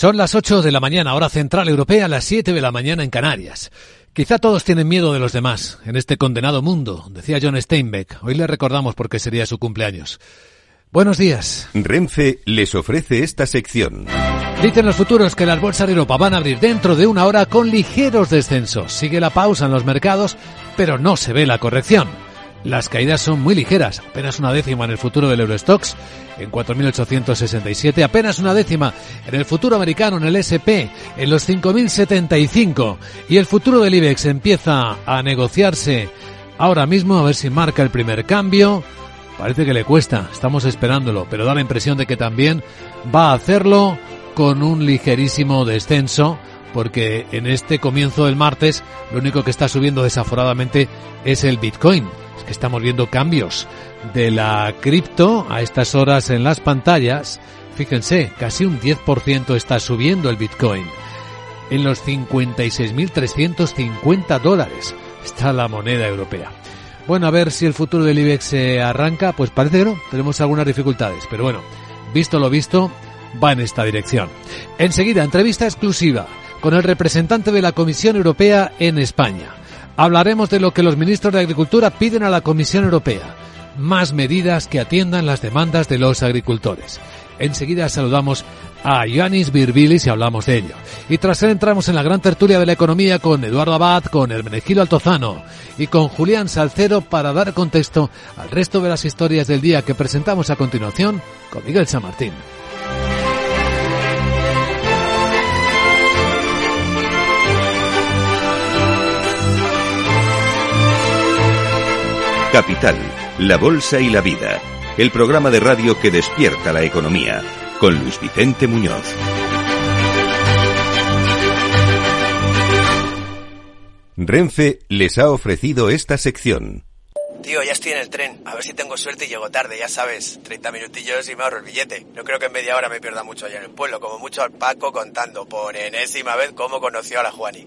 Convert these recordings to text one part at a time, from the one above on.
Son las 8 de la mañana, hora central europea, las 7 de la mañana en Canarias. Quizá todos tienen miedo de los demás en este condenado mundo, decía John Steinbeck. Hoy le recordamos porque sería su cumpleaños. Buenos días. Renfe les ofrece esta sección. Dicen los futuros que las bolsas de Europa van a abrir dentro de una hora con ligeros descensos. Sigue la pausa en los mercados, pero no se ve la corrección. Las caídas son muy ligeras, apenas una décima en el futuro del Eurostox, en 4.867, apenas una décima en el futuro americano, en el SP, en los 5.075. Y el futuro del IBEX empieza a negociarse ahora mismo, a ver si marca el primer cambio. Parece que le cuesta, estamos esperándolo, pero da la impresión de que también va a hacerlo con un ligerísimo descenso porque en este comienzo del martes lo único que está subiendo desaforadamente es el Bitcoin. Es que estamos viendo cambios de la cripto a estas horas en las pantallas. Fíjense, casi un 10% está subiendo el Bitcoin. En los 56.350 dólares está la moneda europea. Bueno, a ver si el futuro del IBEX se arranca. Pues parece que no, tenemos algunas dificultades. Pero bueno, visto lo visto, va en esta dirección. Enseguida, entrevista exclusiva con el representante de la Comisión Europea en España. Hablaremos de lo que los ministros de Agricultura piden a la Comisión Europea. Más medidas que atiendan las demandas de los agricultores. Enseguida saludamos a Ioannis Virbilis y hablamos de ello. Y tras él entramos en la gran tertulia de la economía con Eduardo Abad, con Hermenegildo Altozano y con Julián Salcero para dar contexto al resto de las historias del día que presentamos a continuación con Miguel San Martín. Capital, la Bolsa y la Vida, el programa de radio que despierta la economía, con Luis Vicente Muñoz. Renfe les ha ofrecido esta sección. Tío, ya estoy en el tren. A ver si tengo suerte y llego tarde, ya sabes. 30 minutillos y me ahorro el billete. No creo que en media hora me pierda mucho allá en el pueblo. Como mucho al Paco contando por enésima vez cómo conoció a la Juani.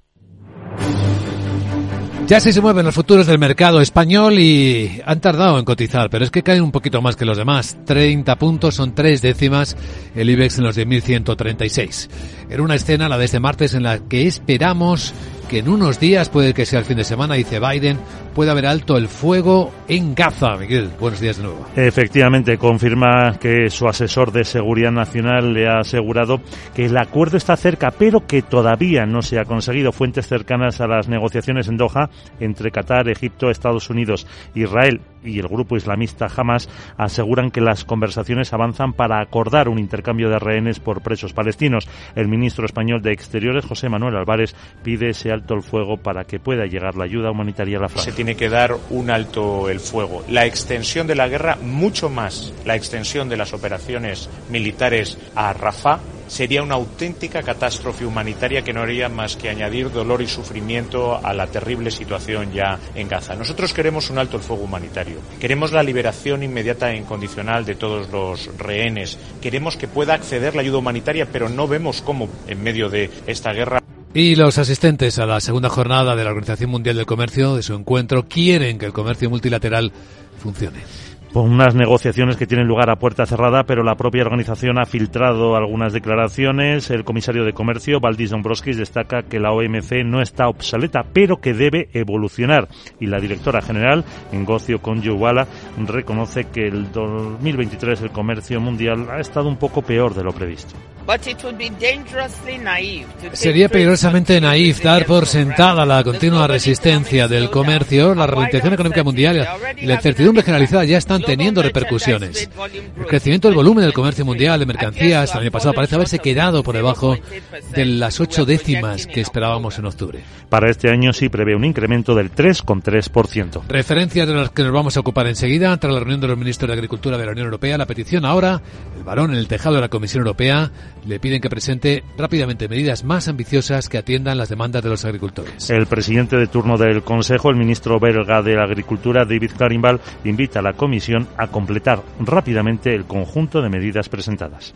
Ya sí se mueven los futuros del mercado español y han tardado en cotizar, pero es que caen un poquito más que los demás. 30 puntos son tres décimas el IBEX en los 10.136. Era una escena, la de este martes, en la que esperamos que en unos días, puede que sea el fin de semana, dice Biden, puede haber alto el fuego en Gaza. Miguel, buenos días de nuevo. Efectivamente, confirma que su asesor de seguridad nacional le ha asegurado que el acuerdo está cerca, pero que todavía no se ha conseguido. Fuentes cercanas a las negociaciones en Doha entre Qatar, Egipto, Estados Unidos, Israel y el grupo islamista Hamas aseguran que las conversaciones avanzan para acordar un intercambio de rehenes por presos palestinos. El ministro español de Exteriores, José Manuel Álvarez, pide ese alto el fuego para que pueda llegar la ayuda humanitaria a la franja. Tiene que dar un alto el fuego. La extensión de la guerra, mucho más la extensión de las operaciones militares a Rafah, sería una auténtica catástrofe humanitaria que no haría más que añadir dolor y sufrimiento a la terrible situación ya en Gaza. Nosotros queremos un alto el fuego humanitario. Queremos la liberación inmediata e incondicional de todos los rehenes. Queremos que pueda acceder la ayuda humanitaria, pero no vemos cómo en medio de esta guerra y los asistentes a la segunda jornada de la Organización Mundial del Comercio, de su encuentro, quieren que el comercio multilateral funcione unas negociaciones que tienen lugar a puerta cerrada, pero la propia organización ha filtrado algunas declaraciones. El comisario de Comercio, Valdis Dombrovskis, destaca que la OMC no está obsoleta, pero que debe evolucionar. Y la directora general, Ngocio Conjuwala, reconoce que el 2023 el comercio mundial ha estado un poco peor de lo previsto. Sería peligrosamente naif dar por sentada la continua resistencia del comercio, la ralentización económica mundial y la incertidumbre generalizada ya están están teniendo repercusiones. El crecimiento del volumen del comercio mundial de mercancías el año pasado parece haberse quedado por debajo de las ocho décimas que esperábamos en octubre. Para este año sí prevé un incremento del 3,3%. Referencias de las que nos vamos a ocupar enseguida tras la reunión de los ministros de Agricultura de la Unión Europea. La petición ahora, el varón en el tejado de la Comisión Europea, le piden que presente rápidamente medidas más ambiciosas que atiendan las demandas de los agricultores. El presidente de turno del Consejo, el ministro belga de Agricultura, David Clarinval, invita a la Comisión a completar rápidamente el conjunto de medidas presentadas.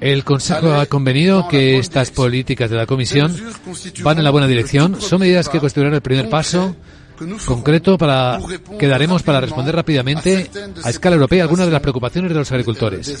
El Consejo ha convenido que estas políticas de la Comisión van en la buena dirección. Son medidas que constituirán el primer paso concreto para que daremos para responder rápidamente a escala europea algunas de las preocupaciones de los agricultores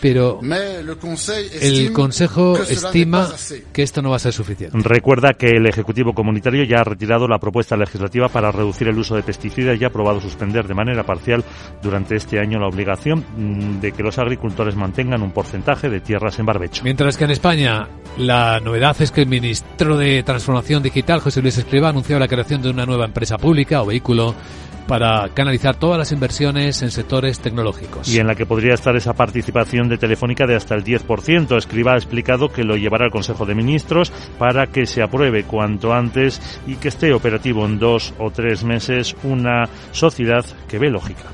pero el Consejo estima que esto no va a ser suficiente. Recuerda que el Ejecutivo Comunitario ya ha retirado la propuesta legislativa para reducir el uso de pesticidas y ha aprobado suspender de manera parcial durante este año la obligación mm, de que los agricultores mantengan un porcentaje de tierras en barbecho. Mientras que en España la novedad es que el ministro de Transformación Digital, José Luis Escriba, ha anunciado la creación de una nueva empresa pública o vehículo para canalizar todas las inversiones en sectores tecnológicos. Y en la que podría estar esa participación de Telefónica de hasta el 10%. Escriba ha explicado que lo llevará al Consejo de Ministros para que se apruebe cuanto antes y que esté operativo en dos o tres meses una sociedad que ve lógica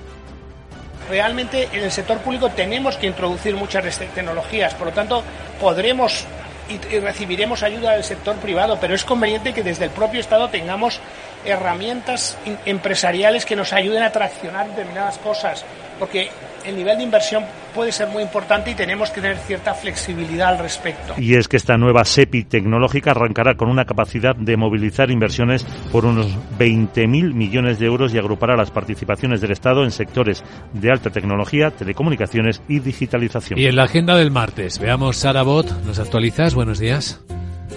realmente en el sector público tenemos que introducir muchas tecnologías, por lo tanto podremos y, recibiremos ayuda del sector privado, pero es conveniente que desde el propio Estado tengamos herramientas empresariales que nos ayuden a traccionar determinadas cosas, porque el nivel de inversión puede ser muy importante y tenemos que tener cierta flexibilidad al respecto. Y es que esta nueva SEPI tecnológica arrancará con una capacidad de movilizar inversiones por unos 20.000 millones de euros y agrupará las participaciones del Estado en sectores de alta tecnología, telecomunicaciones y digitalización. Y en la agenda del martes, veamos Sara Bot, ¿nos actualizas? Buenos días.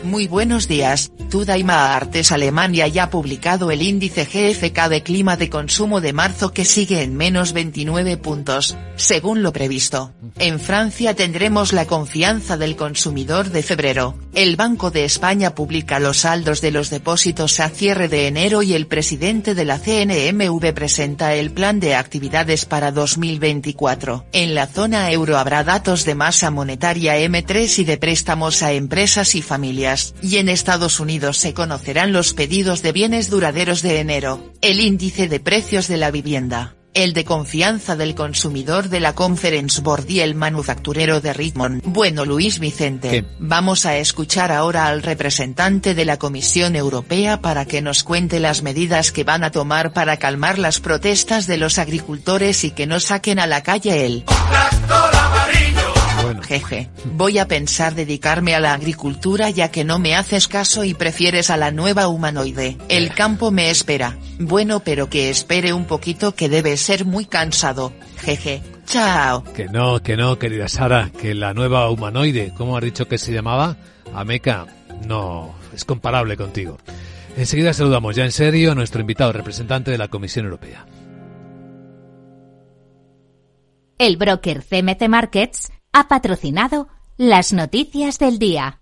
Muy buenos días, Tudaima Artes Alemania ya ha publicado el índice GFK de clima de consumo de marzo que sigue en menos 29 puntos, según lo previsto. En Francia tendremos la confianza del consumidor de febrero. El Banco de España publica los saldos de los depósitos a cierre de enero y el presidente de la CNMV presenta el plan de actividades para 2024. En la zona euro habrá datos de masa monetaria M3 y de préstamos a empresas y familias, y en Estados Unidos se conocerán los pedidos de bienes duraderos de enero, el índice de precios de la vivienda el de confianza del consumidor de la Conference Board y el manufacturero de Richmond. Bueno Luis Vicente, vamos a escuchar ahora al representante de la Comisión Europea para que nos cuente las medidas que van a tomar para calmar las protestas de los agricultores y que no saquen a la calle el... Jeje, voy a pensar dedicarme a la agricultura ya que no me haces caso y prefieres a la nueva humanoide. El campo me espera. Bueno, pero que espere un poquito que debe ser muy cansado. Jeje. Chao. Que no, que no, querida Sara, que la nueva humanoide, ¿cómo has dicho que se llamaba? Ameca, no, es comparable contigo. Enseguida saludamos ya en serio a nuestro invitado representante de la Comisión Europea. El broker CMC Markets ha patrocinado las noticias del día.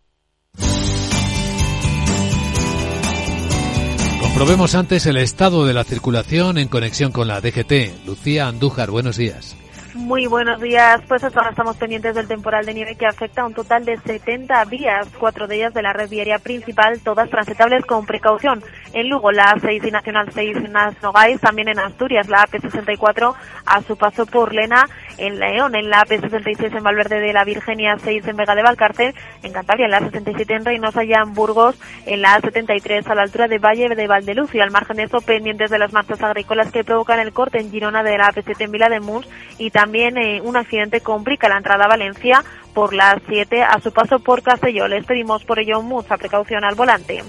Comprobemos antes el estado de la circulación en conexión con la DGT. Lucía Andújar, buenos días. Muy buenos días. Pues ahora estamos pendientes del temporal de nieve que afecta a un total de 70 vías, cuatro de ellas de la red viaria principal, todas transitables con precaución. En Lugo, la A6 y Nacional 6 en Nogais, también en Asturias, la AP64 a su paso por Lena, en León, en la AP66 en Valverde de la Virgenia 6 en Vega de Valcárcel, en Cantabria, en la 67 en Reynosa, ya en Burgos, en la A73 a la altura de Valle de Valdeluz y al margen de eso pendientes de las marchas agrícolas que provocan el corte en Girona de la AP7 en Vila de Mus y también también eh, un accidente complica la entrada a Valencia por las 7 a su paso por Castelló. Les pedimos por ello mucha precaución al volante.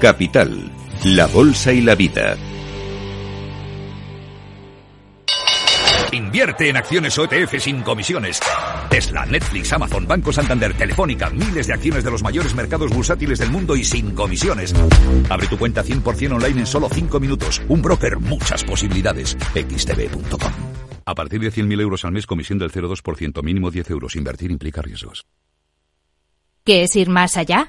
Capital, la Bolsa y la Vida. Invierte en acciones OETF sin comisiones. Tesla, Netflix, Amazon, Banco Santander, Telefónica, miles de acciones de los mayores mercados bursátiles del mundo y sin comisiones. Abre tu cuenta 100% online en solo 5 minutos. Un broker, muchas posibilidades. xtb.com. A partir de 100.000 euros al mes, comisión del 0,2%, mínimo 10 euros. Invertir implica riesgos. ¿Qué es ir más allá?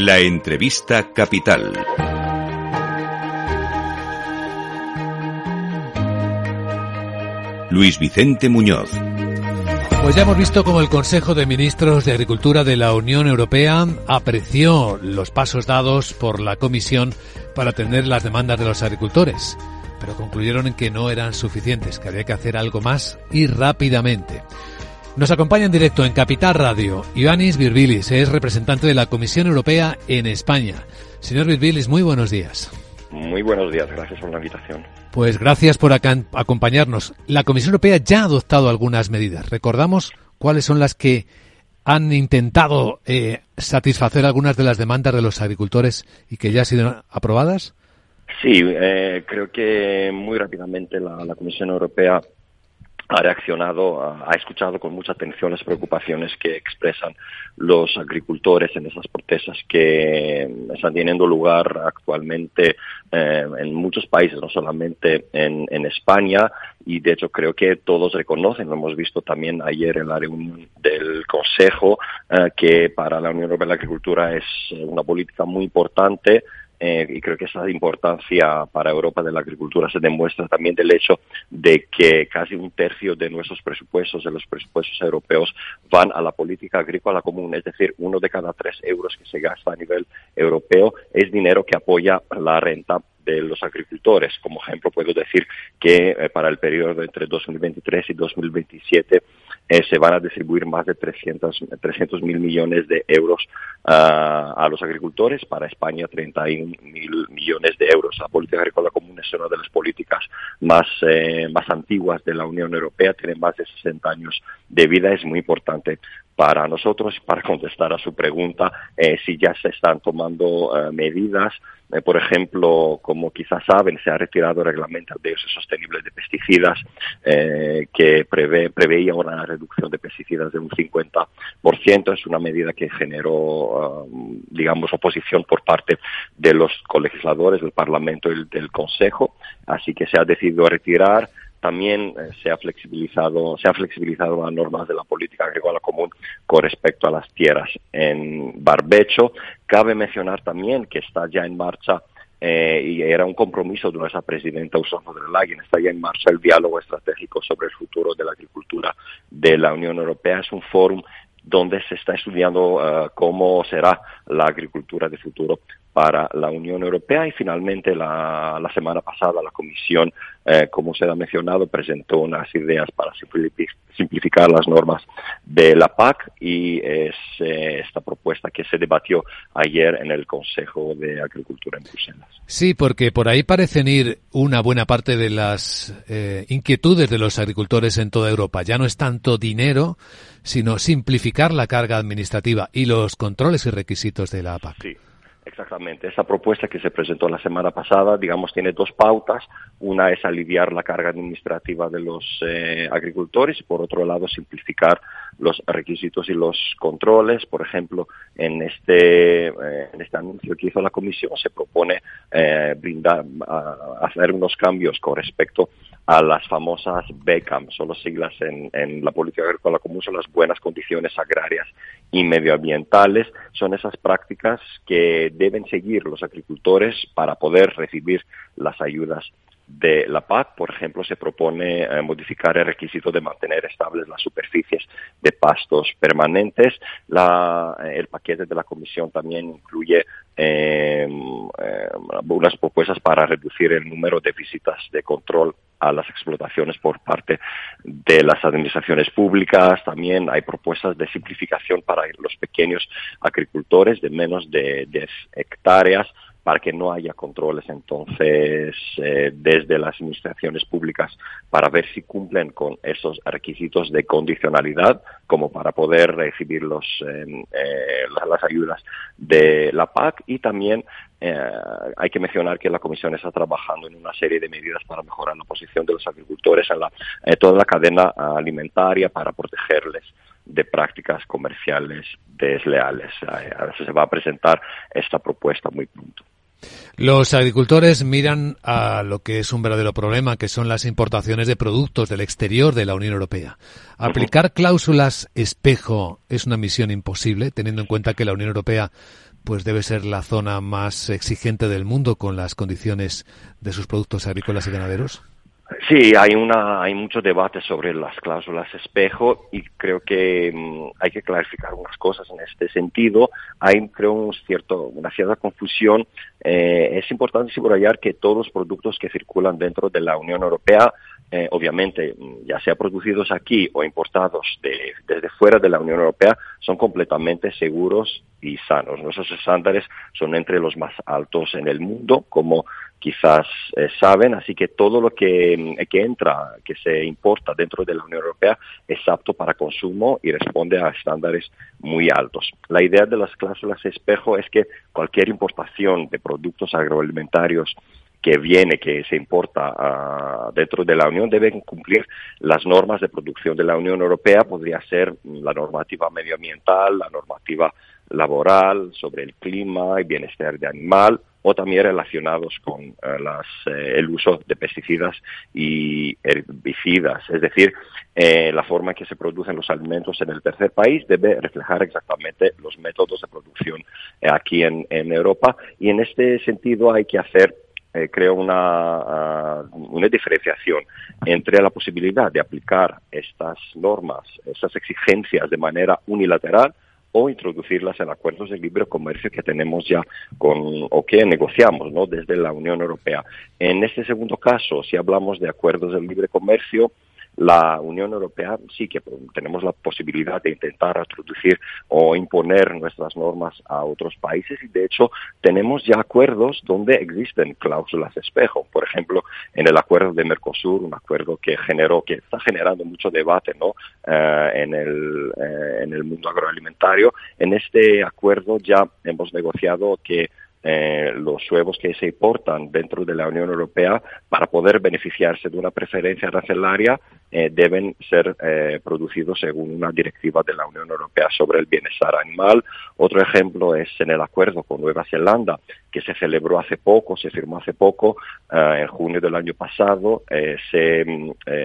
La entrevista capital. Luis Vicente Muñoz. Pues ya hemos visto cómo el Consejo de Ministros de Agricultura de la Unión Europea apreció los pasos dados por la Comisión para atender las demandas de los agricultores, pero concluyeron en que no eran suficientes, que había que hacer algo más y rápidamente. Nos acompaña en directo en Capital Radio Ioannis Virbilis, es representante de la Comisión Europea en España. Señor Virbilis, muy buenos días. Muy buenos días, gracias por la invitación. Pues gracias por acompañarnos. La Comisión Europea ya ha adoptado algunas medidas. ¿Recordamos cuáles son las que han intentado eh, satisfacer algunas de las demandas de los agricultores y que ya han sido aprobadas? Sí, eh, creo que muy rápidamente la, la Comisión Europea ha reaccionado, ha escuchado con mucha atención las preocupaciones que expresan los agricultores en esas protestas que están teniendo lugar actualmente eh, en muchos países, no solamente en, España, y de hecho creo que todos reconocen, lo hemos visto también ayer en la reunión del Consejo, eh, que para la Unión Europea la agricultura es una política muy importante eh, y creo que esa importancia para Europa de la agricultura. Se demuestra también del hecho de que casi un tercio de nuestros presupuestos, de los presupuestos europeos, van a la política agrícola común, es decir, uno de cada tres euros que se gasta a nivel europeo es dinero que apoya la renta de los agricultores. Como ejemplo, puedo decir que eh, para el periodo entre 2023 y 2027 eh, se van a distribuir más de 300 mil millones de euros ah, a los agricultores, para España 31 mil millones de euros. La política agrícola común es una de las políticas más, eh, más antiguas de la Unión Europea, tiene más de 60 años de vida, es muy importante para nosotros para contestar a su pregunta eh, si ya se están tomando medidas eh, por ejemplo, como quizás saben, se ha retirado el reglamento de uso sostenible de pesticidas eh, que prevé, preveía una reducción de pesticidas de un 50%. Es una medida que generó, digamos, oposición por parte de los colegisladores del Parlamento y del Consejo. Así que se ha decidido retirar también eh, se ha flexibilizado se ha flexibilizado las normas de la política agrícola común con respecto a las tierras en barbecho. Cabe mencionar también que está ya en marcha eh, y era un compromiso de nuestra presidenta Ursula von der Leyen, está ya en marcha el diálogo estratégico sobre el futuro de la agricultura de la Unión Europea. Es un foro donde se está estudiando eh, cómo será la agricultura de futuro para la Unión Europea y finalmente la, semana pasada la Comisión, eh, como se ha mencionado, presentó unas ideas para simplificar las normas de la PAC y es eh, esta propuesta que se debatió ayer en el Consejo de Agricultura en Bruselas. Sí, porque por ahí parecen ir una buena parte de las eh, inquietudes de los agricultores en toda Europa. Ya no es tanto dinero, sino simplificar la carga administrativa y los controles y requisitos de la PAC. Sí. Exactamente. Esa propuesta que se presentó la semana pasada, digamos, tiene dos pautas. Una es aliviar la carga administrativa de los eh, agricultores y, por otro lado, simplificar los requisitos y los controles. Por ejemplo, en este, eh, en este anuncio que hizo la Comisión se propone eh, brindar, hacer unos cambios con respecto a las famosas BECAM, son las siglas en, en la política agrícola común, son las buenas condiciones agrarias y medioambientales, son esas prácticas que deben seguir los agricultores para poder recibir las ayudas de la PAC, por ejemplo, se propone eh, modificar el requisito de mantener estables las superficies de pastos permanentes. el paquete de la Comisión también incluye em, em, unas propuestas para reducir el número de visitas de control a las explotaciones por parte de las administraciones públicas. También hay propuestas de simplificación para los pequeños agricultores de menos de 10 hectáreas para que no haya controles entonces eh, desde las administraciones públicas para ver si cumplen con esos requisitos de condicionalidad como para poder recibir los, em, eh, las ayudas de la PAC y también eh, hay que mencionar que la Comisión está trabajando en una serie de medidas para mejorar la posición de los agricultores en, la, toda la cadena alimentaria para protegerles de prácticas comerciales desleales. Se va a presentar esta propuesta muy pronto. Los agricultores miran a lo que es un verdadero problema, que son las importaciones de productos del exterior de la Unión Europea. Aplicar cláusulas espejo es una misión imposible, teniendo en cuenta que la Unión Europea pues debe ser la zona más exigente del mundo con las condiciones de sus productos agrícolas y ganaderos. Sí, hay una, hay mucho debate sobre las cláusulas espejo y creo que mm, hay que clarificar unas cosas en este sentido. Hay, creo, un cierto, una cierta confusión. Eh, es importante subrayar que todos los productos que circulan dentro de la Unión Europea eh, obviamente, ya sea producidos aquí o importados desde fuera de la Unión Europea, son completamente seguros y sanos. Nuestros estándares son entre los más altos en el mundo, como quizás eh, saben, así que todo lo que, que, entra, que se importa dentro de la Unión Europea es apto para consumo y responde a estándares muy altos. La idea de las cláusulas espejo es que cualquier importación de productos agroalimentarios que viene, que se importa uh, dentro de la Unión, deben cumplir las normas de producción de la Unión Europea. Podría ser la normativa medioambiental, la normativa laboral, sobre el clima y bienestar de animal, o también relacionados con las, eh, el uso de pesticidas y herbicidas. Es decir, eh, la forma en que se producen los alimentos en el tercer país debe reflejar exactamente los métodos de producción eh, aquí en, Europa y en este sentido hay que hacer eh, creo una, ah, una diferenciación entre la posibilidad de aplicar estas normas, estas exigencias de manera unilateral o introducirlas en acuerdos de libre comercio que tenemos ya con o que negociamos ¿no? desde la Unión Europea. En este segundo caso, si hablamos de acuerdos de libre comercio, la Unión Europea sí que tenemos la posibilidad de intentar introducir o imponer nuestras normas a otros países y de hecho tenemos ya acuerdos donde existen cláusulas espejo. Por ejemplo, en el acuerdo de Mercosur, un acuerdo que generó, que está generando mucho debate ¿no? Eh, en, el, eh, en el mundo agroalimentario. En este acuerdo ya hemos negociado que eh, los huevos que se importan dentro de la Unión Europea para poder beneficiarse de una preferencia arancelaria eh, deben ser eh, producidos según una directiva de la Unión Europea sobre el bienestar animal. Otro ejemplo es en el acuerdo con Nueva Zelanda que se celebró hace poco, se firmó hace poco, en junio del año pasado, se,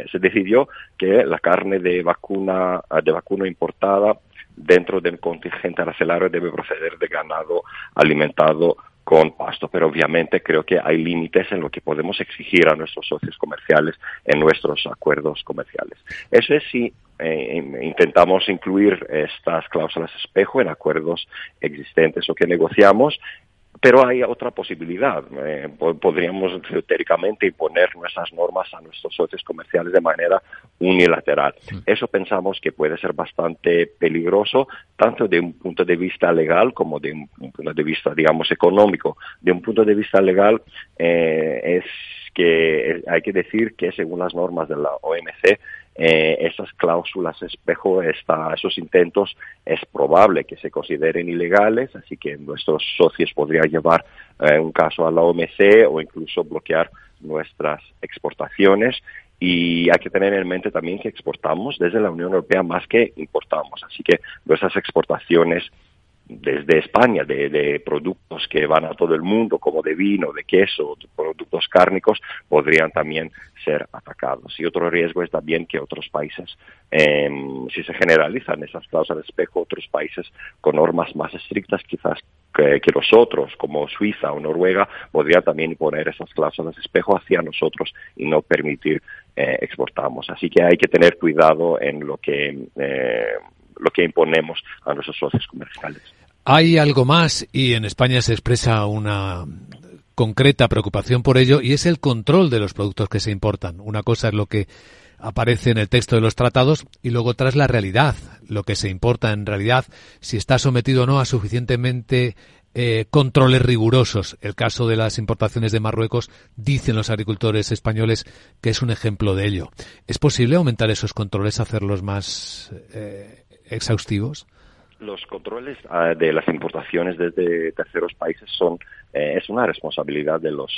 se decidió que la carne de vacuna de vacuno importada dentro del contingente arancelario debe proceder de ganado alimentado con pasto, pero obviamente creo que hay límites en lo que podemos exigir a nuestros socios comerciales en nuestros acuerdos comerciales. Eso es si eh, intentamos incluir estas cláusulas espejo en acuerdos existentes o que negociamos pero hay otra posibilidad. Eh, podríamos teóricamente imponer nuestras normas a nuestros socios comerciales de manera unilateral. Eso pensamos que puede ser bastante peligroso, tanto de un punto de vista legal como de un punto de vista, digamos, económico. De un punto de vista legal, eh, es que hay que decir que según las normas de la OMC, eh, esas cláusulas espejo, esta, esos intentos, es probable que se consideren ilegales, así que nuestros socios podrían llevar eh, un caso a la OMC o incluso bloquear nuestras exportaciones. Y hay que tener en mente también que exportamos desde la Unión Europea más que importamos, así que nuestras exportaciones desde España de, productos que van a todo el mundo, como de vino, de queso, productos cárnicos, podrían también ser atacados. Y otro riesgo es también que otros países, em, si se generalizan esas cláusulas de espejo, otros países con normas más estrictas quizás que, los otros, como Suiza o Noruega, podrían también imponer esas cláusulas de espejo hacia nosotros y no permitir eh, exportamos. Así que hay que tener cuidado en lo que eh, lo que imponemos a nuestros socios comerciales. Hay algo más y en España se expresa una concreta preocupación por ello y es el control de los productos que se importan. Una cosa es lo que aparece en el texto de los tratados y luego otra es la realidad, lo que se importa en realidad, si está sometido o no a suficientemente eh, controles rigurosos. El caso de las importaciones de Marruecos, dicen los agricultores españoles que es un ejemplo de ello. ¿Es posible aumentar esos controles, hacerlos más eh, exhaustivos? Los controles ah, de las importaciones desde terceros países son eh, es una responsabilidad de los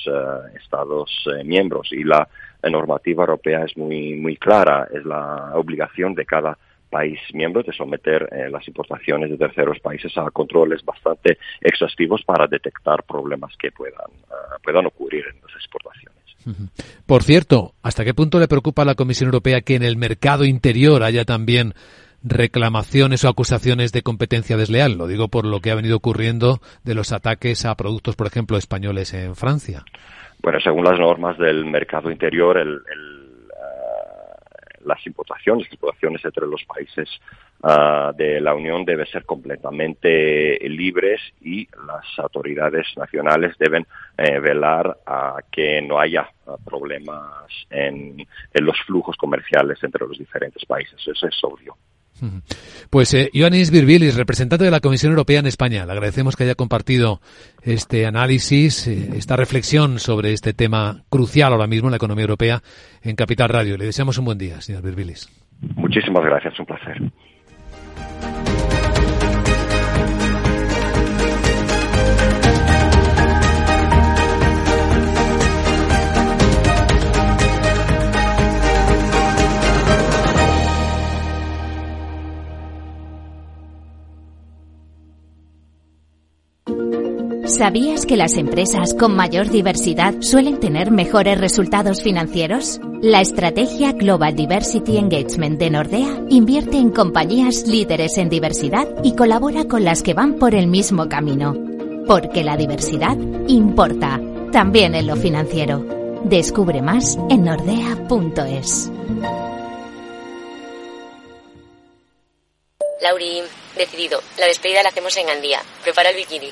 Estados miembros y la normativa europea es muy muy clara. Es la obligación de cada país miembro de someter eh, las importaciones de terceros países a controles bastante exhaustivos para detectar problemas que puedan, uh, puedan ocurrir en las exportaciones. Por cierto, ¿hasta qué punto le preocupa a la Comisión Europea que en el mercado interior haya también reclamaciones o acusaciones de competencia desleal? Lo digo por lo que ha venido ocurriendo de los ataques a productos, por ejemplo, españoles en Francia. Bueno, según las normas del mercado interior, el, el las importaciones, entre los países uh, de la Unión deben ser completamente libres y las autoridades nacionales deben eh, velar a que no haya uh, problemas en, en los flujos comerciales entre los diferentes países. Eso es obvio. Pues eh, Ioannis Virbilis, representante de la Comisión Europea en España, le agradecemos que haya compartido este análisis, eh, esta reflexión sobre este tema crucial ahora mismo en la economía europea en Capital Radio. Le deseamos un buen día, señor Virbilis. Muchísimas gracias, un placer. ¿Sabías que las empresas con mayor diversidad suelen tener mejores resultados financieros? La estrategia Global Diversity Engagement de Nordea invierte en compañías líderes en diversidad y colabora con las que van por el mismo camino. Porque la diversidad importa, también en lo financiero. Descubre más en nordea.es. Lauri, decidido. La despedida la hacemos en Gandía. Prepara el bikini.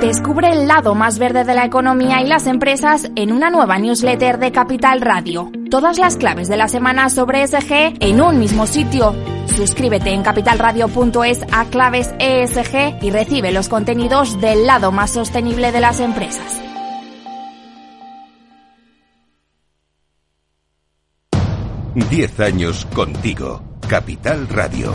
Descubre el lado más verde de la economía y las empresas en una nueva newsletter de Capital Radio. Todas las claves de la semana sobre ESG en un mismo sitio. Suscríbete en capitalradio.es a claves ESG y recibe los contenidos del lado más sostenible de las empresas. Diez años contigo. Capital Radio.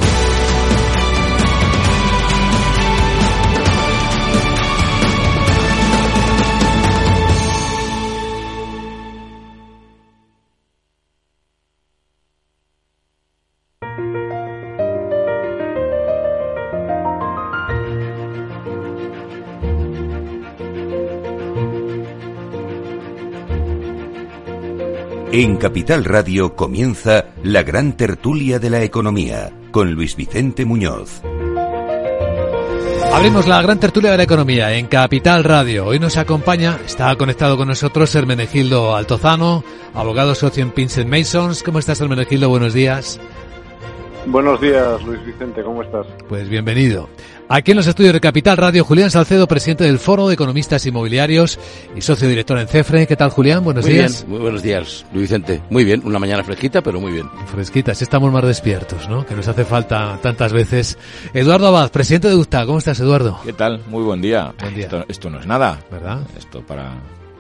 En Capital Radio comienza la gran tertulia de la economía con Luis Vicente Muñoz. Abrimos la gran tertulia de la economía en Capital Radio. Hoy nos acompaña, está conectado con nosotros Hermenegildo Altozano, abogado socio en Pinsent Masons. ¿Cómo estás, Hermenegildo? Buenos días. Buenos días, Luis Vicente, ¿cómo estás? Pues bienvenido. Aquí en los estudios de Capital Radio, Julián Salcedo, presidente del Foro de Economistas Inmobiliarios y socio director en CEFRE. ¿Qué tal, Julián? Buenos muy días. Bien, muy buenos días, Luis Vicente. Muy bien, una mañana fresquita, pero muy bien. Fresquita, si estamos más despiertos, ¿no? Que nos hace falta tantas veces. Eduardo Abad, presidente de USTA. ¿Cómo estás, Eduardo? ¿Qué tal? Muy buen día. Buen día. Esto, esto no es nada. ¿Verdad? Esto para,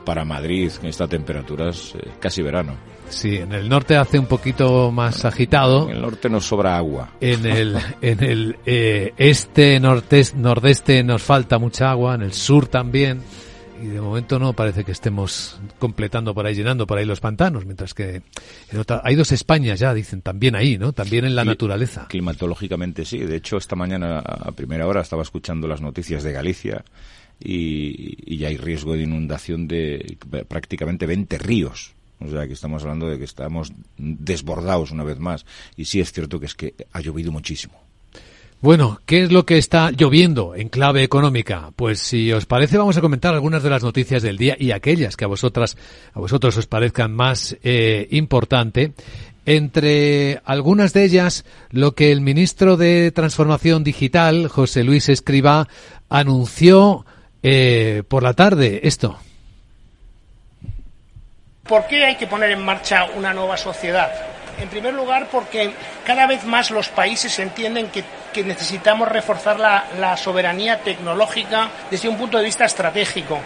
para Madrid, con estas temperaturas, eh, casi verano. Sí, en el norte hace un poquito más agitado. En el norte nos sobra agua. En el, en el eh, este, norte, nordeste nos falta mucha agua, en el sur también. Y de momento no parece que estemos completando por ahí, llenando por ahí los pantanos, mientras que en otra, hay dos Españas ya, dicen, también ahí, ¿no? También en la naturaleza. Climatológicamente sí. De hecho, esta mañana a primera hora estaba escuchando las noticias de Galicia y, y ya hay riesgo de inundación de prácticamente 20 ríos. O sea, que estamos hablando de que estamos desbordados una vez más. Y sí es cierto que es que ha llovido muchísimo. Bueno, ¿qué es lo que está lloviendo en clave económica? Pues si os parece vamos a comentar algunas de las noticias del día y aquellas que a vosotras, a vosotros os parezcan más eh, importante. Entre algunas de ellas, lo que el ministro de Transformación Digital, José Luis Escriba, anunció eh, por la tarde esto. ¿Por qué hay que poner en marcha una nueva sociedad? En primer lugar, porque cada vez más los países entienden que, necesitamos reforzar la, soberanía tecnológica desde un punto de vista estratégico.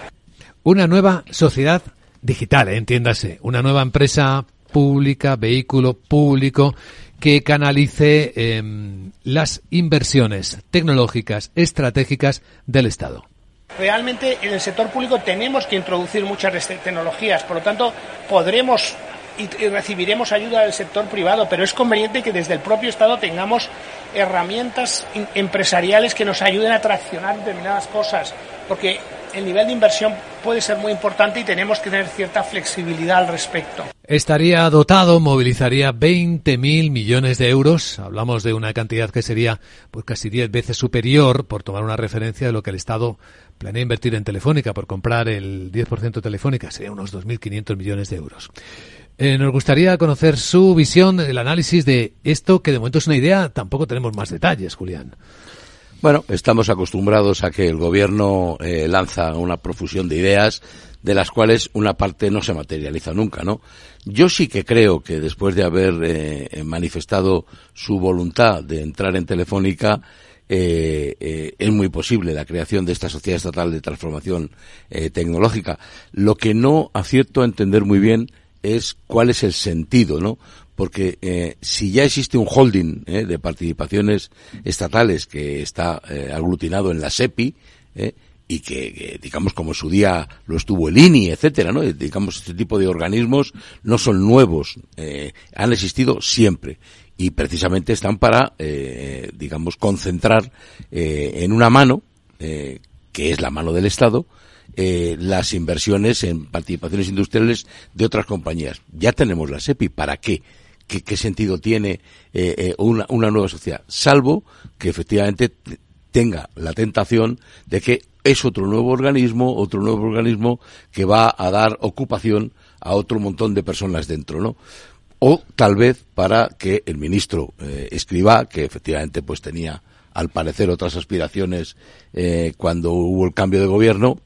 Una nueva sociedad digital, entiéndase, una nueva empresa pública, vehículo público que canalice em, las inversiones tecnológicas estratégicas del Estado. Realmente en el sector público tenemos que introducir muchas tecnologías, por lo tanto podremos y, recibiremos ayuda del sector privado, pero es conveniente que desde el propio Estado tengamos herramientas empresariales que nos ayuden a traccionar determinadas cosas, porque el nivel de inversión puede ser muy importante y tenemos que tener cierta flexibilidad al respecto. Estaría dotado, movilizaría 20.000 millones de euros. Hablamos de una cantidad que sería pues casi 10 veces superior, por tomar una referencia de lo que el Estado planea invertir en Telefónica, por comprar el 10% de Telefónica, sería unos 2.500 millones de euros. Eh, nos gustaría conocer su visión, el análisis de esto, que de momento es una idea, tampoco tenemos más detalles, Julián. Bueno, estamos acostumbrados a que el gobierno eh, lanza una profusión de ideas de las cuales una parte no se materializa nunca, ¿no? Yo sí que creo que después de haber eh, manifestado su voluntad de entrar en Telefónica, eh, es muy posible la creación de esta sociedad estatal de transformación tecnológica. Lo que no acierto a entender muy bien es cuál es el sentido, ¿no? Porque eh, si ya existe un holding eh, de participaciones estatales que está eh, aglutinado en la SEPI y que, digamos como su día lo estuvo el INI, etcétera, ¿no? digamos este tipo de organismos no son nuevos, han existido siempre y precisamente están para, digamos, concentrar en una mano que es la mano del Estado las inversiones en participaciones industriales de otras compañías. Ya tenemos la SEPI, ¿para qué? ¿Qué, sentido tiene eh, eh, una, una nueva sociedad? Salvo que efectivamente tenga la tentación de que es otro nuevo organismo, otro nuevo organismo que va a dar ocupación a otro montón de personas dentro, ¿no? O tal vez para que el ministro eh, escriba, que efectivamente pues tenía al parecer otras aspiraciones eh, cuando hubo el cambio de gobierno,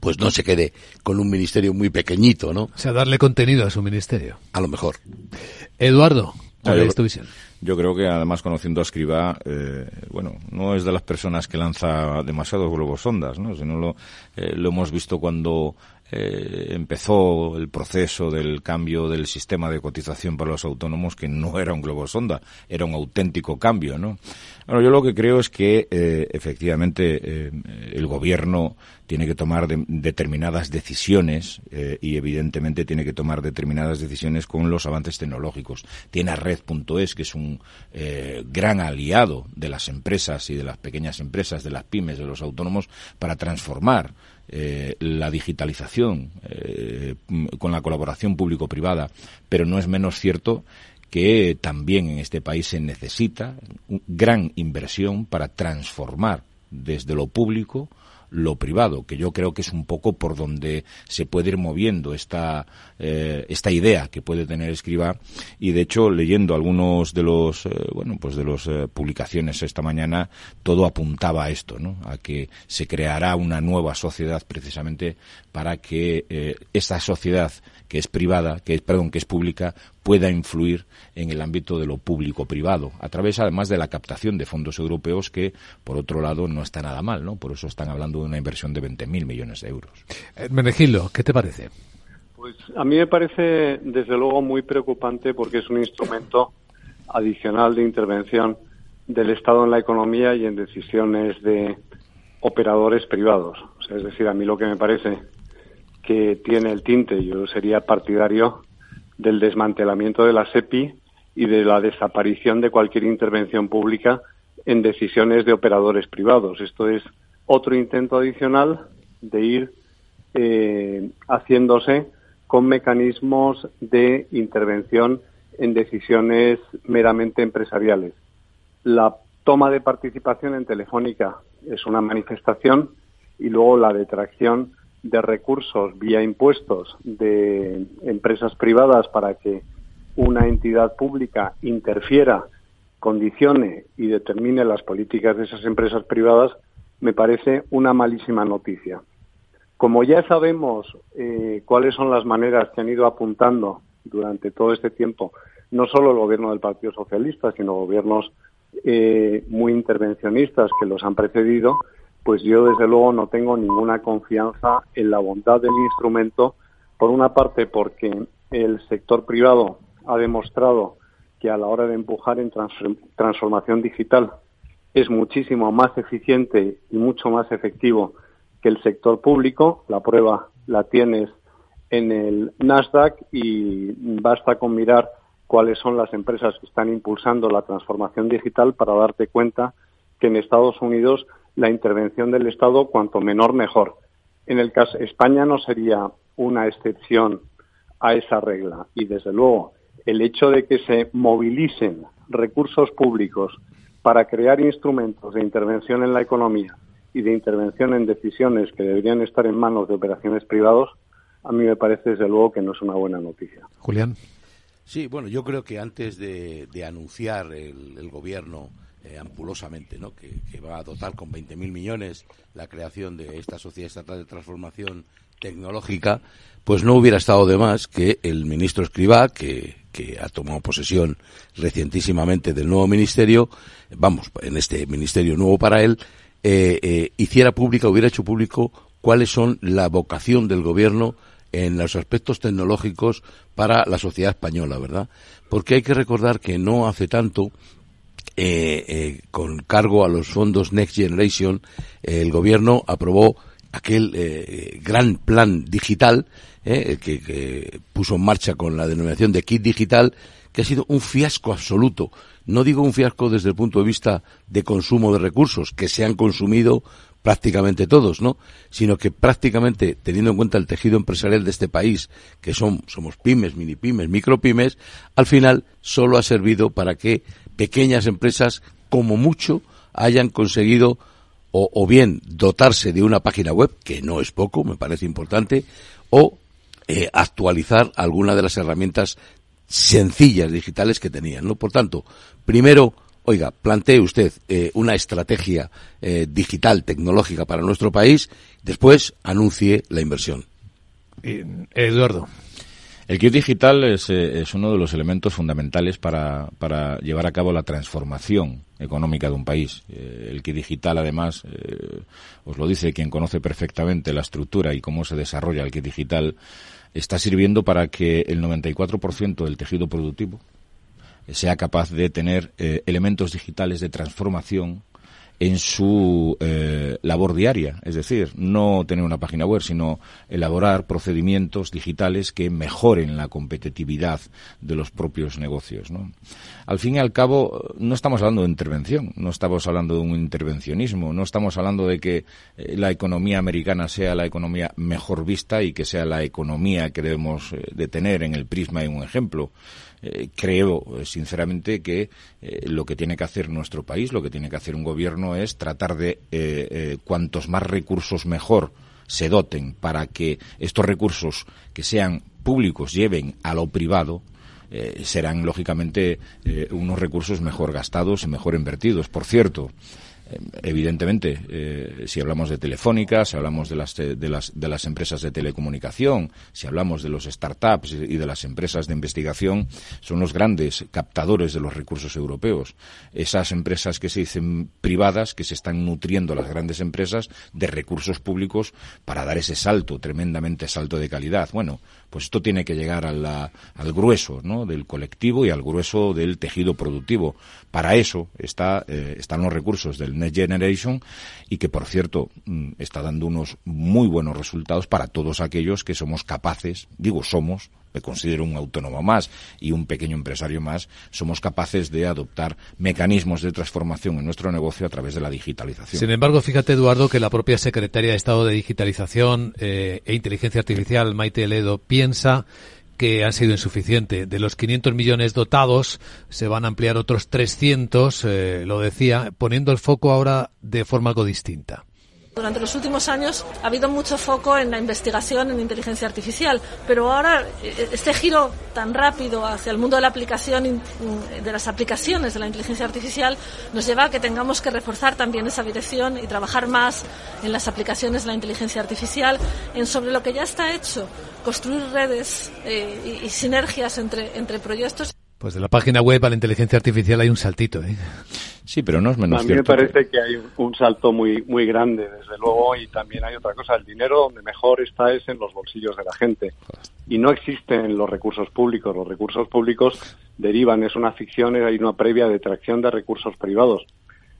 pues no se quede con un ministerio muy pequeñito, ¿no? O sea, darle contenido a su ministerio. A lo mejor. Eduardo, ¿cuál es tu visión? Yo creo que además conociendo a Escriba, eh, bueno, no es de las personas que lanza demasiados globos sondas, ¿no? Sino lo, eh, lo hemos visto cuando eh, empezó el proceso del cambio del sistema de cotización para los autónomos, que no era un globo sonda, era un auténtico cambio, ¿no? Bueno, yo lo que creo es que eh, efectivamente eh, el gobierno tiene que tomar determinadas decisiones eh, y evidentemente tiene que tomar determinadas decisiones con los avances tecnológicos. Tiene a Red.es, que es un gran aliado de las empresas y de las pequeñas empresas, de las pymes, de los autónomos, para transformar la digitalización con la colaboración público-privada, pero no es menos cierto que también en este país se necesita gran inversión para transformar desde lo público lo privado, que yo creo que es un poco por donde se puede ir moviendo esta, eh, esta idea que puede tener Escriba. Y de hecho, leyendo algunos de los, eh, bueno, pues de las eh, publicaciones esta mañana, todo apuntaba a esto, ¿no? A que se creará una nueva sociedad precisamente para que esta sociedad que es privada, que es, perdón, que es pública, pueda influir en el ámbito de lo público-privado, a través además de la captación de fondos europeos que, por otro lado, no está nada mal, ¿no? Por eso están hablando de una inversión de 20.000 millones de euros. Eh, ¿qué te parece? Pues a mí me parece, desde luego, muy preocupante porque es un instrumento adicional de intervención del Estado en la economía y en decisiones de operadores privados. O sea, es decir, a mí lo que me parece que tiene el tinte. Yo sería partidario del desmantelamiento de la SEPI y de la desaparición de cualquier intervención pública en decisiones de operadores privados. Esto es otro intento adicional de ir eh, haciéndose con mecanismos de intervención en decisiones meramente empresariales. La toma de participación en Telefónica es una manifestación y luego la detracción de recursos vía impuestos de empresas privadas para que una entidad pública interfiera, condicione y determine las políticas de esas empresas privadas me parece una malísima noticia. Como ya sabemos eh, cuáles son las maneras que han ido apuntando durante todo este tiempo, no solo el gobierno del Partido Socialista, sino gobiernos eh, muy intervencionistas que los han precedido, pues yo desde luego no tengo ninguna confianza en la bondad del instrumento, por una parte porque el sector privado ha demostrado que a la hora de empujar en transformación digital es muchísimo más eficiente y mucho más efectivo que el sector público. La prueba la tienes en el Nasdaq y basta con mirar cuáles son las empresas que están impulsando la transformación digital para darte cuenta que en Estados Unidos la intervención del Estado cuanto menor mejor. En el caso España no sería una excepción a esa regla y desde luego el hecho de que se movilicen recursos públicos para crear instrumentos de intervención en la economía y de intervención en decisiones que deberían estar en manos de operaciones privados, a mí me parece desde luego que no es una buena noticia. Julián. Sí, bueno, yo creo que antes de, anunciar el gobierno eh, ampulosamente, ¿no? Que, va a dotar con 20.000 millones la creación de esta sociedad estatal de transformación tecnológica, pues no hubiera estado de más que el ministro Escribá, que, que ha tomado posesión recientísimamente del nuevo ministerio, vamos, en este ministerio nuevo para él, eh, eh, hiciera pública, hubiera hecho público cuáles son la vocación del gobierno en los aspectos tecnológicos para la sociedad española, ¿verdad? Porque hay que recordar que no hace tanto eh, eh, con cargo a los fondos Next Generation, el gobierno aprobó aquel eh, gran plan digital que, que, puso en marcha con la denominación de kit digital, que ha sido un fiasco absoluto. No digo un fiasco desde el punto de vista de consumo de recursos, que se han consumido prácticamente todos, ¿no? Sino que prácticamente, teniendo en cuenta el tejido empresarial de este país, que son, somos pymes, mini pymes, micro pymes, al final solo ha servido para que pequeñas empresas, como mucho, hayan conseguido o, bien dotarse de una página web, que no es poco, me parece importante, o eh, actualizar alguna de las herramientas sencillas digitales que tenían, ¿no? Por tanto, primero, oiga, plantee usted eh, una estrategia eh, digital, tecnológica para nuestro país, después anuncie la inversión. Eduardo. El kit digital es, eh, es, uno de los elementos fundamentales para, para, llevar a cabo la transformación económica de un país. Eh, el kit digital, además, eh, os lo dice quien conoce perfectamente la estructura y cómo se desarrolla el kit digital, está sirviendo para que el 94% del tejido productivo sea capaz de tener elementos digitales de transformación en su eh, labor diaria, es decir, no tener una página web, sino elaborar procedimientos digitales que mejoren la competitividad de los propios negocios. ¿no? Al fin y al cabo, no estamos hablando de intervención, no estamos hablando de un intervencionismo, no estamos hablando de que eh, la economía americana sea la economía mejor vista y que sea la economía que debemos eh, de tener en el prisma de un ejemplo. Eh, creo eh, sinceramente que eh, lo que tiene que hacer nuestro país, lo que tiene que hacer un gobierno es tratar de cuantos más recursos mejor se doten para que estos recursos que sean públicos lleven a lo privado, serán lógicamente unos recursos mejor gastados y mejor invertidos. Por cierto, evidentemente, eh, si hablamos de Telefónica, si hablamos de las, de, las, de las empresas de telecomunicación, si hablamos de los startups y de las empresas de investigación, son los grandes captadores de los recursos europeos. Esas empresas que se dicen privadas, que se están nutriendo las grandes empresas de recursos públicos para dar ese salto, tremendamente salto de calidad. Bueno, pues esto tiene que llegar al grueso ¿no? del colectivo y al grueso del tejido productivo. Para eso está, eh, están los recursos del Generation y que, por cierto, mm, está dando unos muy buenos resultados para todos aquellos que somos capaces, digo somos, me considero un autónomo más y un pequeño empresario más, somos capaces de adoptar mecanismos de transformación en nuestro negocio a través de la digitalización. Sin embargo, fíjate, Eduardo, que la propia Secretaria de Estado de Digitalización eh, e Inteligencia Artificial, Maite Ledo, piensa que han sido insuficientes. De los 500 millones dotados, se van a ampliar otros 300, eh, lo decía, poniendo el foco ahora de forma algo distinta. Durante los últimos años ha habido mucho foco en la investigación en inteligencia artificial, pero ahora eh, este giro tan rápido hacia el mundo de la aplicación de las aplicaciones de la inteligencia artificial nos lleva a que tengamos que reforzar también esa dirección y trabajar más en las aplicaciones de la inteligencia artificial, en sobre lo que ya está hecho, construir redes eh, y, y, sinergias entre, entre proyectos. Pues de la página web a la inteligencia artificial hay un saltito, ¿eh? Sí, pero no es menos A mí me parece que hay un salto muy muy grande, desde luego, y también hay otra cosa. El dinero donde mejor está es en los bolsillos de la gente. Y no existen los recursos públicos. Los recursos públicos derivan, es una ficción, hay una previa detracción de recursos privados.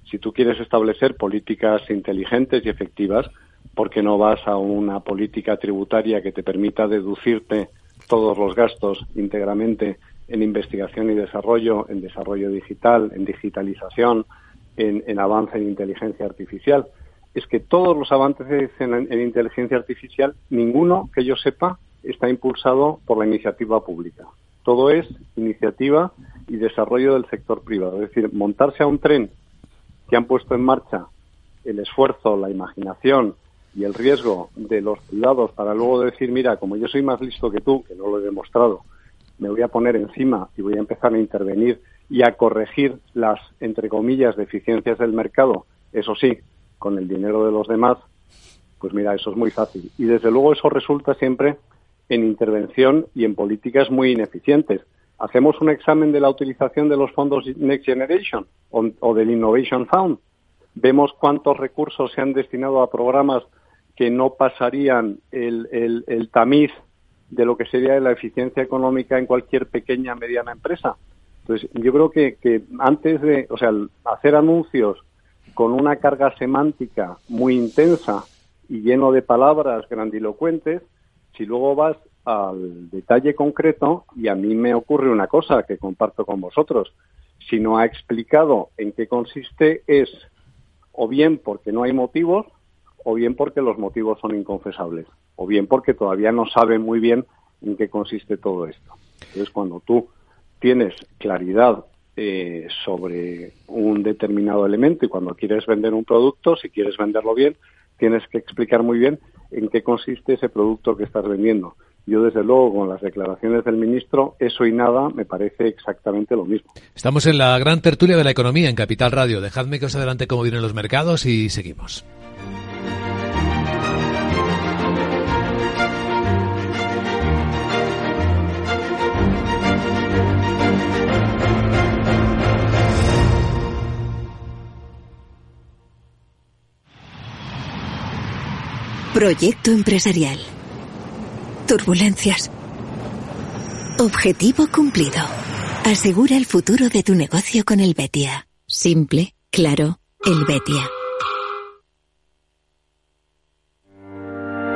Si tú quieres establecer políticas inteligentes y efectivas, ¿por qué no vas a una política tributaria que te permita deducirte todos los gastos íntegramente en investigación y desarrollo, en desarrollo digital, en digitalización, en, avance en inteligencia artificial. Es que todos los avances en, en, inteligencia artificial, ninguno que yo sepa, está impulsado por la iniciativa pública. Todo es iniciativa y desarrollo del sector privado. Es decir, montarse a un tren que han puesto en marcha el esfuerzo, la imaginación y el riesgo de los privados para luego decir, mira, como yo soy más listo que tú, que no lo he demostrado, me voy a poner encima y voy a empezar a intervenir y a corregir las, entre comillas, deficiencias del mercado, eso sí, con el dinero de los demás, pues mira, eso es muy fácil. Y desde luego eso resulta siempre en intervención y en políticas muy ineficientes. Hacemos un examen de la utilización de los fondos Next Generation o, del Innovation Fund. Vemos cuántos recursos se han destinado a programas que no pasarían el, tamiz de lo que sería la eficiencia económica en cualquier pequeña mediana empresa. Entonces, yo creo que, que antes de, o sea, hacer anuncios con una carga semántica muy intensa y lleno de palabras grandilocuentes, si luego vas al detalle concreto, y a mí me ocurre una cosa que comparto con vosotros, si no ha explicado en qué consiste es o bien porque no hay motivos o bien porque los motivos son inconfesables o bien porque todavía no saben muy bien en qué consiste todo esto. Entonces, cuando tú tienes claridad eh, sobre un determinado elemento y cuando quieres vender un producto, si quieres venderlo bien, tienes que explicar muy bien en qué consiste ese producto que estás vendiendo. Yo, desde luego, con las declaraciones del ministro, eso y nada me parece exactamente lo mismo. Estamos en la gran tertulia de la economía en Capital Radio. Dejadme que os adelante cómo vienen los mercados y seguimos. Proyecto empresarial. Turbulencias. Objetivo cumplido. Asegura el futuro de tu negocio con el Betia. Simple, claro, el Betia.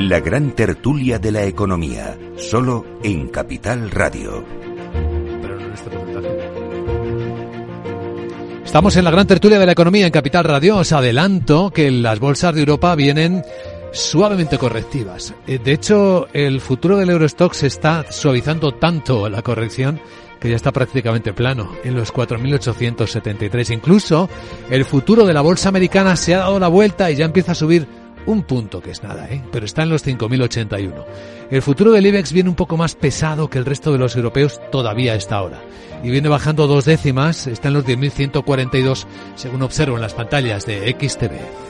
La gran tertulia de la economía, solo en Capital Radio. Estamos en la gran tertulia de la economía en Capital Radio. Os adelanto que las bolsas de Europa vienen suavemente correctivas. Eh, de hecho, el futuro del Eurostock se está suavizando tanto la corrección que ya está prácticamente plano, en los 4.873. Incluso el futuro de la bolsa americana se ha dado la vuelta y ya empieza a subir un punto que es nada, ¿eh? pero está en los 5.081. El futuro del IBEX viene un poco más pesado que el resto de los europeos todavía a esta hora. Y viene bajando dos décimas, está en los 10.142 según observo en las pantallas de XTV.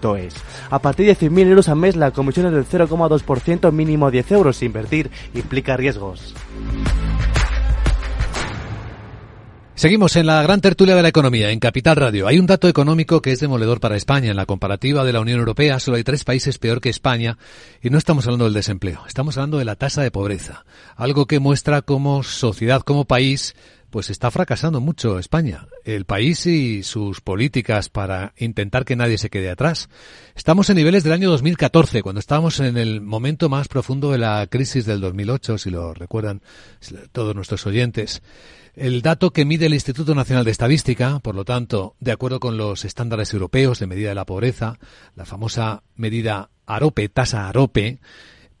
A partir de 100.000 euros al mes la comisión es del 0,2% mínimo 10 euros. Invertir implica riesgos. Seguimos en la gran tertulia de la economía, en Capital Radio. Hay un dato económico que es demoledor para España. En la comparativa de la Unión Europea solo hay tres países peor que España y no estamos hablando del desempleo, estamos hablando de la tasa de pobreza. Algo que muestra cómo sociedad, como país, pues está fracasando mucho España, el país y sus políticas para intentar que nadie se quede atrás. Estamos en niveles del año 2014, cuando estábamos en el momento más profundo de la crisis del 2008, si lo recuerdan todos nuestros oyentes. El dato que mide el Instituto Nacional de Estadística, por lo tanto, de acuerdo con los estándares europeos de medida de la pobreza, la famosa medida AROPE, tasa AROPE,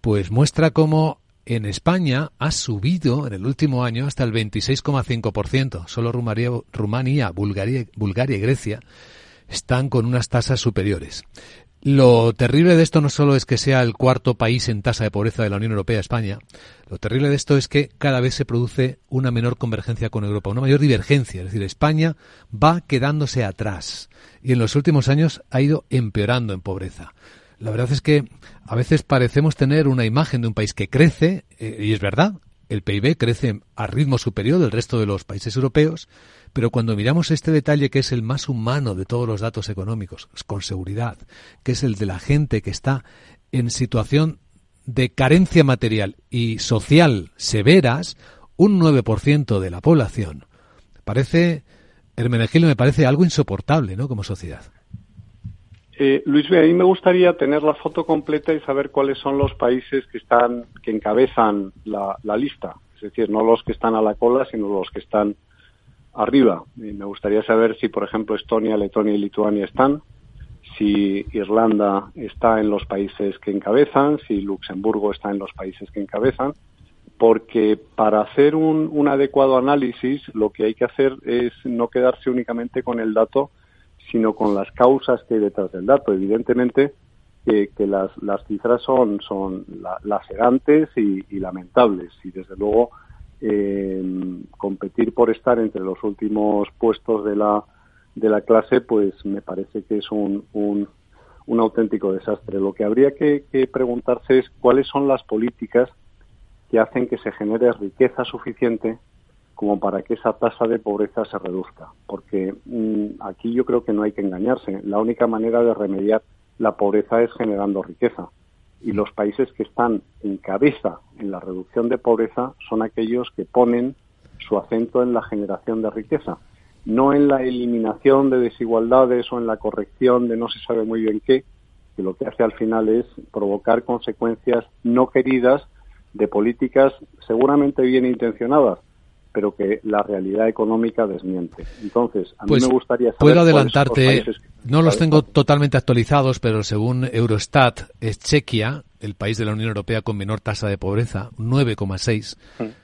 pues muestra cómo en España ha subido en el último año hasta el 26,5%. Solo Rumanía, Bulgaria, Bulgaria y Grecia están con unas tasas superiores. Lo terrible de esto no solo es que sea el cuarto país en tasa de pobreza de la Unión Europea, España. Lo terrible de esto es que cada vez se produce una menor convergencia con Europa, una mayor divergencia. Es decir, España va quedándose atrás y en los últimos años ha ido empeorando en pobreza. La verdad es que a veces parecemos tener una imagen de un país que crece, eh, y es verdad, el PIB crece a ritmo superior del resto de los países europeos, pero cuando miramos este detalle que es el más humano de todos los datos económicos, con seguridad, que es el de la gente que está en situación de carencia material y social severas, un 9% de la población, parece, Hermenegildo, me parece algo insoportable, ¿no?, como sociedad. Eh, Luis, a mí me gustaría tener la foto completa y saber cuáles son los países que están, que encabezan la, lista. Es decir, no los que están a la cola, sino los que están arriba. Me gustaría saber si, por ejemplo, Estonia, Letonia y Lituania están, si Irlanda está en los países que encabezan, si Luxemburgo está en los países que encabezan, porque para hacer un adecuado análisis lo que hay que hacer es no quedarse únicamente con el dato sino con las causas que hay detrás del dato. Evidentemente que, las, las, cifras son, son lacerantes y, lamentables y desde luego eh, competir por estar entre los últimos puestos de la, de la clase pues me parece que es un, un, auténtico desastre. Lo que habría que preguntarse es cuáles son las políticas que hacen que se genere riqueza suficiente como para que esa tasa de pobreza se reduzca. Porque mm, aquí yo creo que no hay que engañarse. La única manera de remediar la pobreza es generando riqueza. Y los países que están en cabeza en la reducción de pobreza son aquellos que ponen su acento en la generación de riqueza, no en la eliminación de desigualdades o en la corrección de no se sabe muy bien qué, que lo que hace al final es provocar consecuencias no queridas de políticas seguramente bien intencionadas, pero que la realidad económica desmiente. Entonces, a mí pues me gustaría saber Puedo adelantarte, no los tengo totalmente actualizados, pero según Eurostat, es Chequia, el país de la Unión Europea con menor tasa de pobreza, 9,6. Mm.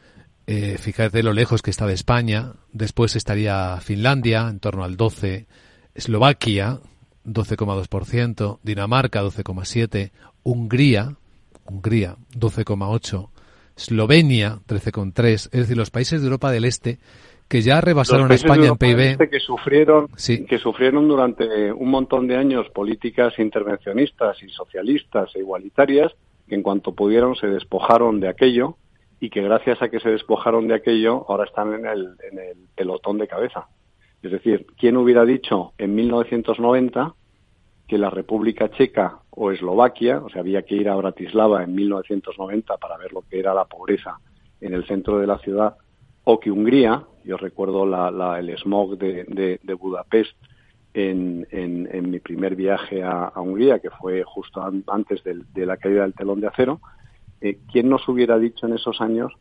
Eh, fíjate lo lejos que está de España. Después estaría Finlandia, en torno al 12. Eslovaquia, 12,2%. Dinamarca, 12,7%. Hungría, Hungría, 12,8%. Eslovenia 13,3, es decir, los países de Europa del Este que ya rebasaron a España en PIB. Este que sufrieron, que sufrieron durante un montón de años políticas intervencionistas y socialistas e igualitarias, que en cuanto pudieron se despojaron de aquello y que gracias a que se despojaron de aquello ahora están en el, en el pelotón de cabeza. Es decir, ¿quién hubiera dicho en 1990 que la República Checa o Eslovaquia, o sea, había que ir a Bratislava en 1990 para ver lo que era la pobreza en el centro de la ciudad, o que Hungría, yo recuerdo la, el smog de, de, Budapest en, en, mi primer viaje a, Hungría, que fue justo antes de, la caída del telón de acero, eh, ¿quién nos hubiera dicho en esos años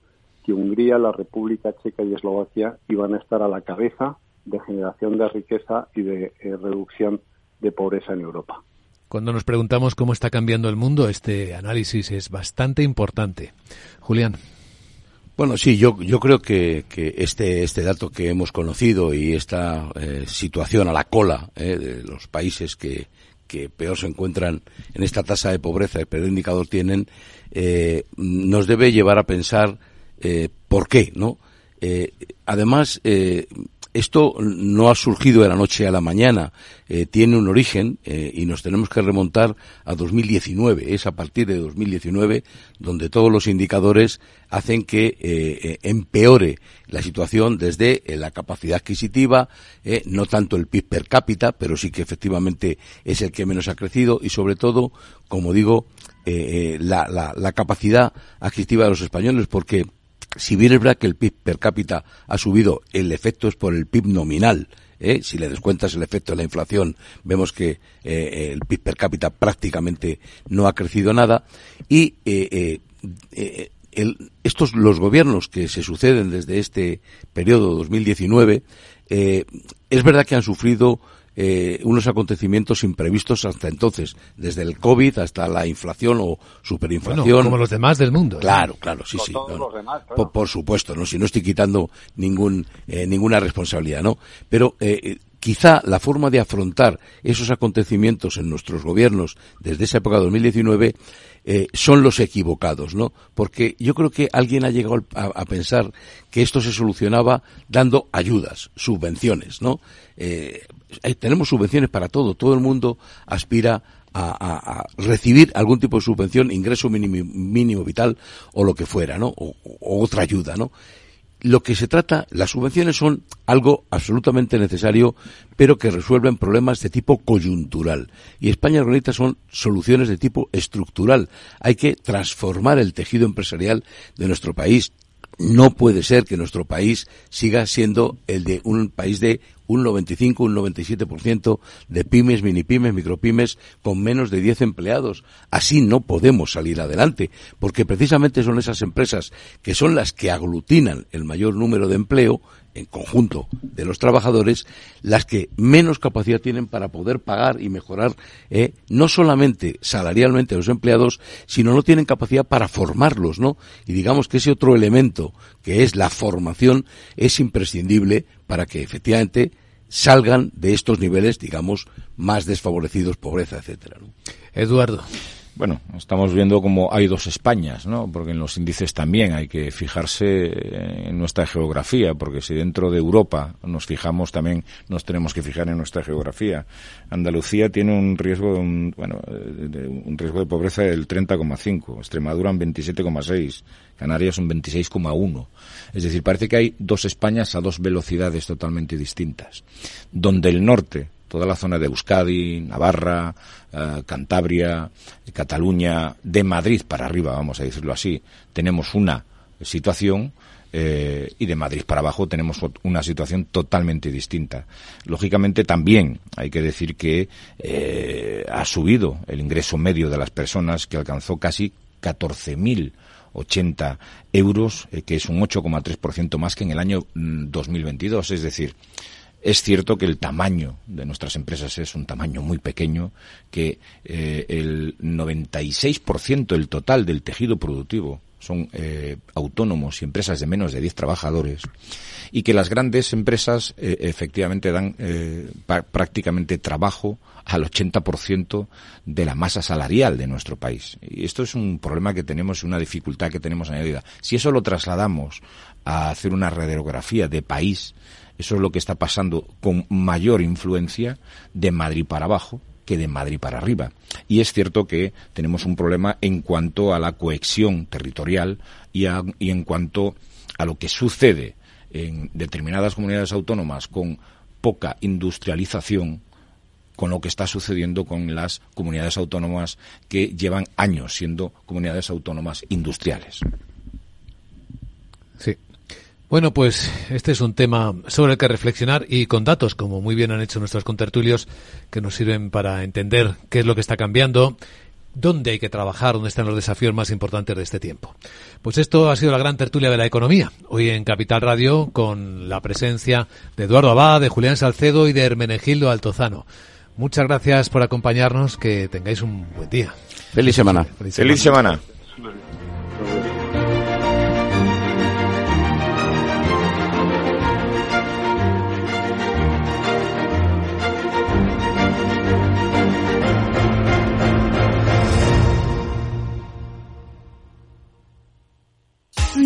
que Hungría, la República Checa y Eslovaquia iban a estar a la cabeza de generación de riqueza y de eh, reducción de pobreza en Europa. Cuando nos preguntamos cómo está cambiando el mundo, este análisis es bastante importante. Julián. Bueno, sí, yo, yo creo que, que este, este dato que hemos conocido y esta eh, situación a la cola eh, de los países que, que peor se encuentran en esta tasa de pobreza, el peor indicador tienen, eh, nos debe llevar a pensar eh, por qué, ¿no? Eh, además, eh, esto no ha surgido de la noche a la mañana, eh, tiene un origen eh, y nos tenemos que remontar a 2019. Es a partir de 2019 donde todos los indicadores hacen que eh, empeore la situación desde la capacidad adquisitiva, no tanto el PIB per cápita, pero sí que efectivamente es el que menos ha crecido y sobre todo, como digo, la capacidad adquisitiva de los españoles, porque si bien es verdad que el PIB per cápita ha subido, el efecto es por el PIB nominal. ¿eh? Si le descuentas el efecto de la inflación, vemos que eh, el PIB per cápita prácticamente no ha crecido nada. Y eh, estos los gobiernos que se suceden desde este periodo 2019, eh, es verdad que han sufrido eh, unos acontecimientos imprevistos hasta entonces, desde el COVID hasta la inflación o superinflación. Bueno, como los demás del mundo. Claro, claro, sí, sí. todos no, los demás, claro. por, por supuesto, no, si no estoy quitando ningún eh, ninguna responsabilidad, ¿no? Pero eh, eh, quizá la forma de afrontar esos acontecimientos en nuestros gobiernos desde esa época de 2019 eh, son los equivocados, ¿no? Porque yo creo que alguien ha llegado a, a pensar que esto se solucionaba dando ayudas, subvenciones, ¿no? Eh, eh, tenemos subvenciones para todo, todo el mundo aspira a, recibir algún tipo de subvención, ingreso mínimo, vital o lo que fuera, ¿no? O, otra ayuda, ¿no? Lo que se trata, las subvenciones son algo absolutamente necesario, pero que resuelven problemas de tipo coyuntural. Y España necesita son soluciones de tipo estructural. Hay que transformar el tejido empresarial de nuestro país. No puede ser que nuestro país siga siendo el de un país de un 95, un 97% de pymes, mini pymes, micropymes con menos de 10 empleados. Así no podemos salir adelante, porque precisamente son esas empresas que son las que aglutinan el mayor número de empleo en conjunto de los trabajadores, las que menos capacidad tienen para poder pagar y mejorar eh, no solamente salarialmente a los empleados, sino no tienen capacidad para formarlos, ¿no? Y digamos que ese otro elemento, que es la formación, es imprescindible para que efectivamente salgan de estos niveles, digamos, más desfavorecidos, pobreza, etcétera. Eduardo. Bueno, estamos viendo como hay dos Españas, ¿no? Porque en los índices también hay que fijarse en nuestra geografía, porque si dentro de Europa nos fijamos, también nos tenemos que fijar en nuestra geografía. Andalucía tiene un riesgo de un, bueno, un riesgo de pobreza del 30,5, Extremadura un 27,6, Canarias un 26,1. Es decir, parece que hay dos Españas a dos velocidades totalmente distintas, donde el norte toda la zona de Euskadi, Navarra, eh, Cantabria, Cataluña, de Madrid para arriba, vamos a decirlo así, tenemos una situación eh, y de Madrid para abajo tenemos una situación totalmente distinta. Lógicamente también hay que decir que eh, ha subido el ingreso medio de las personas que alcanzó casi 14.080 euros, que es un 8,3% más que en el año mm, 2022. Es decir, es cierto que el tamaño de nuestras empresas es un tamaño muy pequeño, que eh, el 96% del total del tejido productivo son eh, autónomos y empresas de menos de 10 trabajadores y que las grandes empresas eh, efectivamente dan eh, prácticamente trabajo al 80% de la masa salarial de nuestro país. Y esto es un problema que tenemos, una dificultad que tenemos añadida. Si eso lo trasladamos a hacer una radiografía de país, eso es lo que está pasando con mayor influencia de Madrid para abajo que de Madrid para arriba. Y es cierto que tenemos un problema en cuanto a la cohesión territorial y, en cuanto a lo que sucede en determinadas comunidades autónomas con poca industrialización con lo que está sucediendo con las comunidades autónomas que llevan años siendo comunidades autónomas industriales. Sí. Bueno, pues este es un tema sobre el que reflexionar y con datos, como muy bien han hecho nuestros contertulios, que nos sirven para entender qué es lo que está cambiando, dónde hay que trabajar, dónde están los desafíos más importantes de este tiempo. Pues esto ha sido la gran tertulia de la economía, hoy en Capital Radio, con la presencia de Eduardo Abad, de Julián Salcedo y de Hermenegildo Altozano. Muchas gracias por acompañarnos, que tengáis un buen día. Feliz semana. Feliz semana.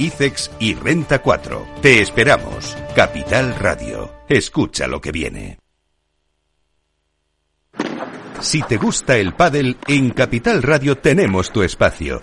ICEX y Renta 4. Te esperamos. Capital Radio. Escucha lo que viene. Si te gusta el pádel, en Capital Radio tenemos tu espacio.